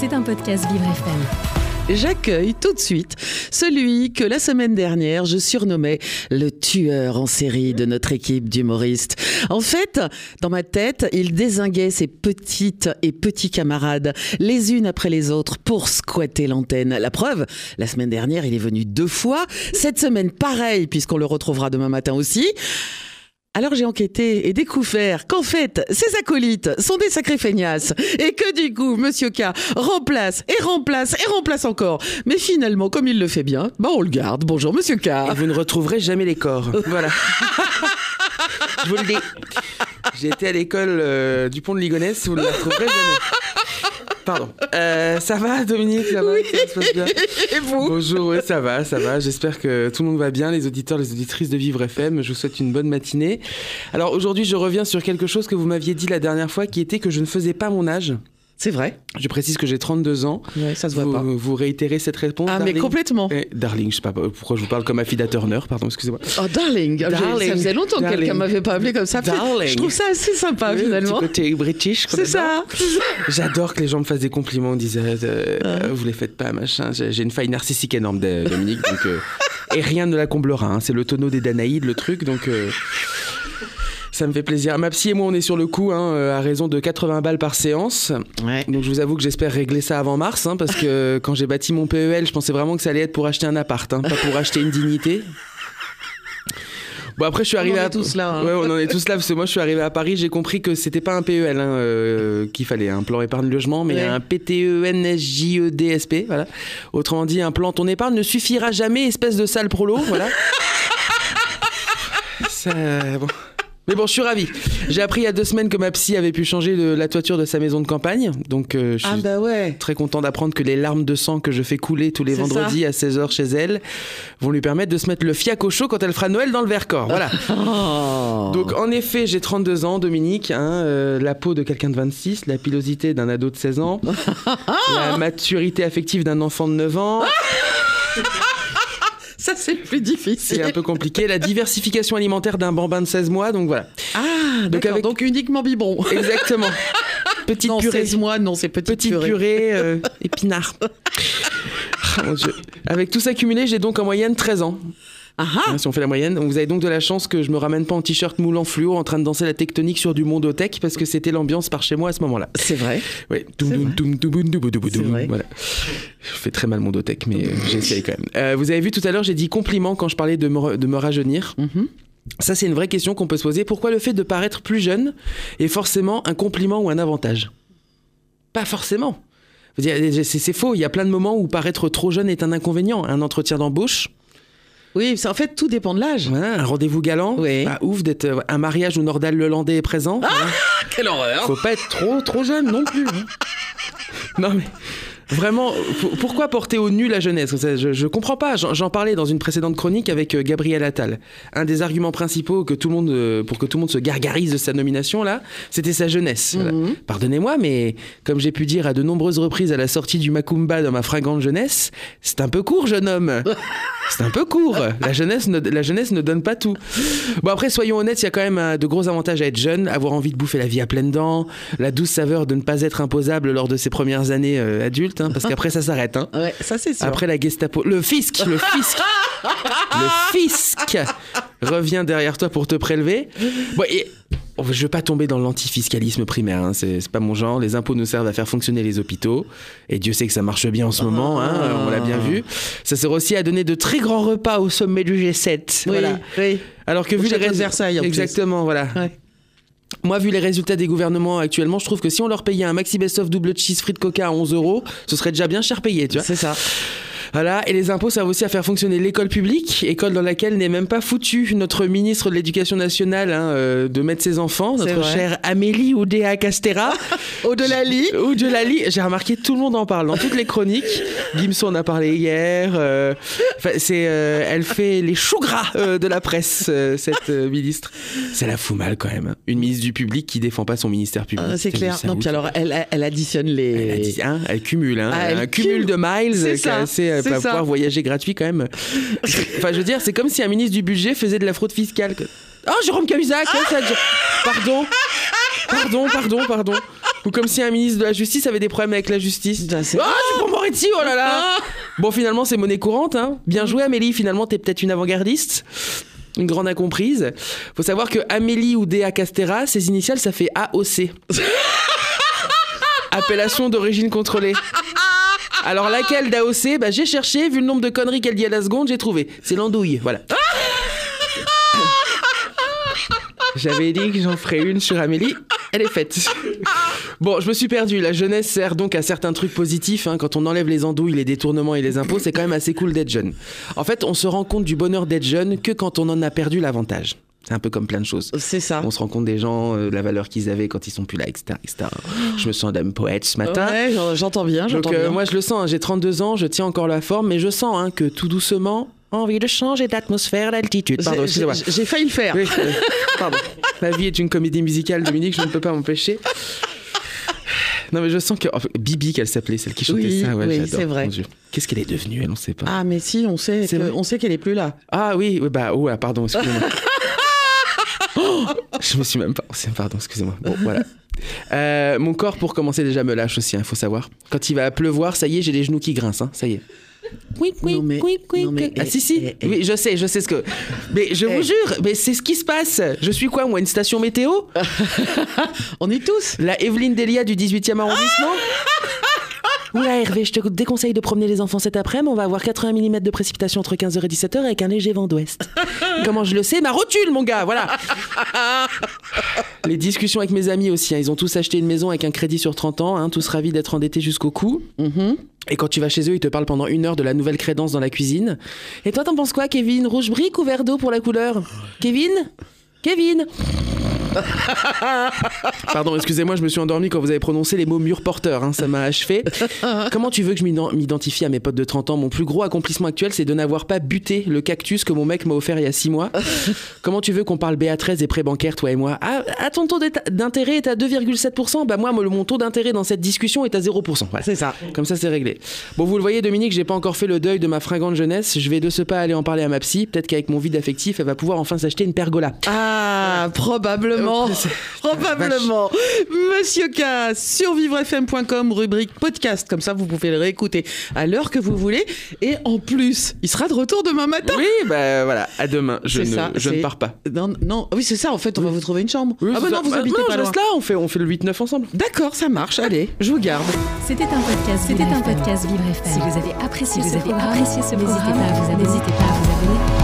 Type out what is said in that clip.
C'est un podcast Vivre FM. J'accueille tout de suite celui que la semaine dernière je surnommais le tueur en série de notre équipe d'humoristes. En fait, dans ma tête, il désinguait ses petites et petits camarades les unes après les autres pour squatter l'antenne. La preuve, la semaine dernière, il est venu deux fois. Cette semaine, pareil, puisqu'on le retrouvera demain matin aussi. Alors j'ai enquêté et découvert qu'en fait, ces acolytes sont des sacrés feignasses et que du coup, Monsieur K remplace et remplace et remplace encore. Mais finalement, comme il le fait bien, bah on le garde. Bonjour Monsieur K. Et vous ne retrouverez jamais les corps. Voilà. Je vous le dis. J'ai été à l'école euh, du pont de Ligonnès, vous ne la retrouverez jamais. Pardon. Euh, ça va, Dominique Ça va Ça se passe bien Et vous Bonjour, ça va, ça va. J'espère que tout le monde va bien, les auditeurs, les auditrices de Vivre FM. Je vous souhaite une bonne matinée. Alors aujourd'hui, je reviens sur quelque chose que vous m'aviez dit la dernière fois, qui était que je ne faisais pas mon âge. C'est vrai. Je précise que j'ai 32 ans. Ouais, ça se voit vous, pas. Vous réitérez cette réponse Ah mais complètement. Eh, Darling, je sais pas pourquoi je vous parle comme Affida Turner, pardon, excusez-moi. Oh darling, Ah, Darling. ça faisait longtemps que quelqu'un m'avait pas appelé comme ça. Darling. Je trouve ça assez sympa Oui, finalement. Un petit côté british. C'est ça. J'adore que les gens me fassent des compliments, disent euh, euh, vous les faites pas, machin. J'ai une faille narcissique énorme, Dominique, donc euh, et rien ne la comblera. hein. C'est le tonneau des Danaïdes, le truc, donc. euh, ça me fait plaisir. Ma psy et moi, on est sur le coup, hein, euh, à raison de 80 balles par séance. Ouais. Donc je vous avoue que j'espère régler ça avant mars, hein, parce que quand j'ai bâti mon PEL, je pensais vraiment que ça allait être pour acheter un appart, hein, pas pour acheter une dignité. Bon après je suis arrivé en est à tous là, hein. Ouais, on en est tous là parce que moi je suis arrivé à Paris, j'ai compris que c'était pas un PEL hein, euh, qu'il fallait, un plan épargne logement, mais Ouais. un E PTENSJEDSP, voilà. Autrement dit, un plan ton épargne ne suffira jamais, espèce de sale prolo, voilà. Ça, bon. Mais bon, je suis ravi. J'ai appris il y a deux semaines que ma psy avait pu changer de la toiture de sa maison de campagne, donc euh, je suis Ah bah ouais. très content d'apprendre que les larmes de sang que je fais couler tous les vendredis à 16h chez elle vont lui permettre de se mettre le fiac au chaud quand elle fera Noël dans le Vercors. Voilà. Oh. Donc en effet, j'ai 32 ans, Dominique, hein, euh, la peau de quelqu'un de 26, la pilosité d'un ado de 16 ans, la maturité affective d'un enfant de 9 ans, ça c'est le plus c'est difficile. un peu compliqué, la diversification alimentaire d'un bambin de 16 mois, donc voilà. Ah avec- Donc uniquement biberon. Exactement. Petite non, purée. 16 mois, non, c'est petite, Petite purée. purée, euh, épinard. Ah, mon Dieu. Avec tout ça cumulé, j'ai donc en moyenne 13 ans. Hein, si on fait la moyenne. Donc vous avez donc de la chance que je me ramène pas en t-shirt moulant fluo en train de danser la tectonique sur du mondotech parce que c'était l'ambiance par chez moi à ce moment-là. C'est vrai. Oui. Voilà. Je fais très mal mondotech, mais j'essaye quand même. Euh, vous avez vu tout à l'heure, j'ai dit compliment quand je parlais de me, de me rajeunir. Mhm. Ça, c'est une vraie question qu'on peut se poser. Pourquoi le fait de paraître plus jeune est forcément un compliment ou un avantage? Pas forcément. C'est faux. Il y a plein de moments où paraître trop jeune est un inconvénient. Un entretien d'embauche, Oui, c'est- en fait tout dépend de l'âge. un rendez-vous galant, Oui. bah, ouf d'être euh, un mariage où Nordal Lelandais est présent. voilà. Quelle horreur. Faut pas être trop trop jeune non plus. hein. Non mais vraiment, pour- pourquoi porter au nu la jeunesse? Je, je comprends pas. J'en parlais dans une précédente chronique avec euh, Gabriel Attal. Un des arguments principaux que tout le monde, euh, pour que tout le monde se gargarise de sa nomination là, c'était sa jeunesse. Mhm. Pardonnez-moi, mais comme j'ai pu dire à de nombreuses reprises à la sortie du Macumba dans ma fringante jeunesse, c'est un peu court, jeune homme. C'est un peu court. La jeunesse, ne, la jeunesse ne donne pas tout. Bon après, soyons honnêtes, il y a quand même euh, de gros avantages à être jeune, avoir envie de bouffer la vie à pleines dents, la douce saveur de ne pas être imposable lors de ses premières années euh, adultes, hein, parce qu'après ça s'arrête. hein. Ouais, ça c'est sûr. Après la Gestapo, le fisc, le fisc, le fisc revient derrière toi pour te prélever. Bon, et, oh, je veux pas tomber dans l'antifiscalisme primaire, hein, c'est pas mon genre. Les impôts nous servent à faire fonctionner les hôpitaux, et Dieu sait que ça marche bien en ce moment, hein, on l'a bien vu. Ça sert aussi à donner de très grands repas au sommet du G7. oui, Voilà. oui. Alors que Au vu les de Versailles, en plus. exactement, voilà. Ouais. Moi, vu les résultats des gouvernements actuellement, je trouve que si on leur payait un maxi best-of double cheese frites coca à 11 euros, ce serait déjà bien cher payé, tu vois. C'est ça. Voilà, et les impôts servent aussi à faire fonctionner l'école publique, école dans laquelle n'est même pas foutu notre ministre de l'Éducation nationale hein, euh, de mettre ses enfants, notre chère Amélie Oudéa Castera. Au-delà lit. Ou de la lit, j'ai remarqué tout le monde en parle dans toutes les chroniques. Gimson en a parlé hier. euh, c'est, euh, elle fait les choux gras euh, de la presse, euh, cette euh, ministre. Ça la fout mal quand même. hein. Une ministre du public qui défend pas son ministère public. Ah, c'est clair. Non, puis alors elle, elle additionne les. elle, a dit, hein, elle cumule, hein, Ah, elle un cumul cumule. de miles C'est ça, assez, c'est ça. pouvoir voyager gratuit quand même. enfin, je veux dire, c'est comme si un ministre du budget faisait de la fraude fiscale. Oh, Jérôme Cahuzac, hein, ça- Pardon, pardon, pardon, pardon. Ou comme si un ministre de la Justice avait des problèmes avec la justice. Ah, c'est- Ah, je suis pour Moretti, oh là là Bon, finalement, c'est monnaie courante. Hein. Bien joué, Amélie. Finalement, t'es peut-être une avant-gardiste. Une grande incomprise. Faut savoir que Amélie ou Dea Castera, ses initiales, ça fait AOC. Appellation d'origine contrôlée. Alors, laquelle d'AOC bah, J'ai cherché, vu le nombre de conneries qu'elle dit à la seconde, j'ai trouvé. C'est l'andouille, voilà. J'avais dit que j'en ferais une sur Amélie. Elle est faite. Bon, je me suis perdu. La jeunesse sert donc à certains trucs positifs. hein. Quand on enlève les andouilles, les détournements et les impôts, c'est quand même assez cool d'être jeune. En fait, on se rend compte du bonheur d'être jeune que quand on en a perdu l'avantage. C'est un peu comme plein de choses. C'est ça. On se rend compte des gens, euh, la valeur qu'ils avaient quand ils sont plus là, etc. etc. Je me sens d'âme poète ce matin. Ouais, j'en- j'entends bien, j'entends euh, bien. moi je le sens, hein, j'ai 32 ans, je tiens encore la forme, mais je sens hein, que tout doucement, envie de changer d'atmosphère, d'altitude. Pardon, J'ai- excusez-moi. j'ai j'ai failli le faire. Oui, euh, pardon. La vie est une comédie musicale, Dominique, je ne peux pas m'empêcher. Non mais je sens que Bibi qu'elle s'appelait, celle qui chantait Oui, ça, ouais, oui, c'est vrai. Qu'est-ce qu'elle est devenue, elle, on sait pas. Ah, Ah, mais si, on sait que- on sait qu'elle est plus là. oui, oui, bah ouais, pardon, excusez-moi. Oh, je me suis même pas. c'est- Pardon, excusez-moi. Bon, voilà. Euh, mon corps, pour commencer, déjà me lâche aussi, il faut savoir. Quand il va pleuvoir, ça y est, j'ai les genoux qui grincent, hein, ça y est. Oui, oui, Non, mais- oui, oui. non, mais- Ah, si, si. eh, eh. Oui, je sais, je sais ce que. Mais je Eh. vous jure, mais c'est ce qui se passe. Je suis quoi, moi, une station météo? On est tous. La Evelyne Delia du 18e arrondissement? Oula Hervé, je te déconseille de promener les enfants cet après-midi, on va avoir 80 mm de précipitation entre 15h et 17h avec un léger vent d'ouest. Comment je le sais? Ma rotule, mon gars, voilà Les discussions avec mes amis aussi, hein, ils ont tous acheté une maison avec un crédit sur 30 ans, hein, tous ravis d'être endettés jusqu'au cou. Mhm. Et quand tu vas chez eux, ils te parlent pendant une heure de la nouvelle crédence dans la cuisine. Et toi, t'en penses quoi, Kevin? Rouge brique ou verre d'eau pour la couleur? Kevin? Kevin? Pardon, excusez-moi, je me suis endormi quand vous avez prononcé les mots mur porteur, hein, ça m'a achevé. Comment tu veux que je m'ident- m'identifie à mes potes de 30 ans? Mon plus gros accomplissement actuel, c'est de n'avoir pas buté le cactus que mon mec m'a offert il y a 6 mois. Comment tu veux qu'on parle BA13 et prêt bancaire, toi et moi? Ah, ah, ton taux d'intérêt est à 2,7%, bah moi, mon taux d'intérêt dans cette discussion est à 0%. Voilà. C'est ça. Comme ça, c'est réglé. Bon, vous le voyez, Dominique, j'ai pas encore fait le deuil de ma fringante jeunesse. Je vais de ce pas aller en parler à ma psy. Peut-être qu'avec mon vide affectif, elle va pouvoir enfin s'acheter une pergola. Ah, probablement. Probablement. Monsieur K, sur vivrefm.com, rubrique podcast. Comme ça, vous pouvez le réécouter à l'heure que vous voulez. Et en plus, il sera de retour demain matin. Oui, bah voilà, à demain. Je, ne, ça, je ne c'est- pars pas. Non, non, oui, c'est ça. En fait, on va vous trouver une chambre. Oui, ah bah ça. non, vous Bah, habitez non, pas je loin. reste là, on fait, on fait le 8-9 ensemble. D'accord, ça marche. Allez, je vous garde. C'était un podcast. C'était un podcast Vivre FM. Si vous avez apprécié, ce programme, n'hésitez pas vous. N'hésitez pas à vous abonner.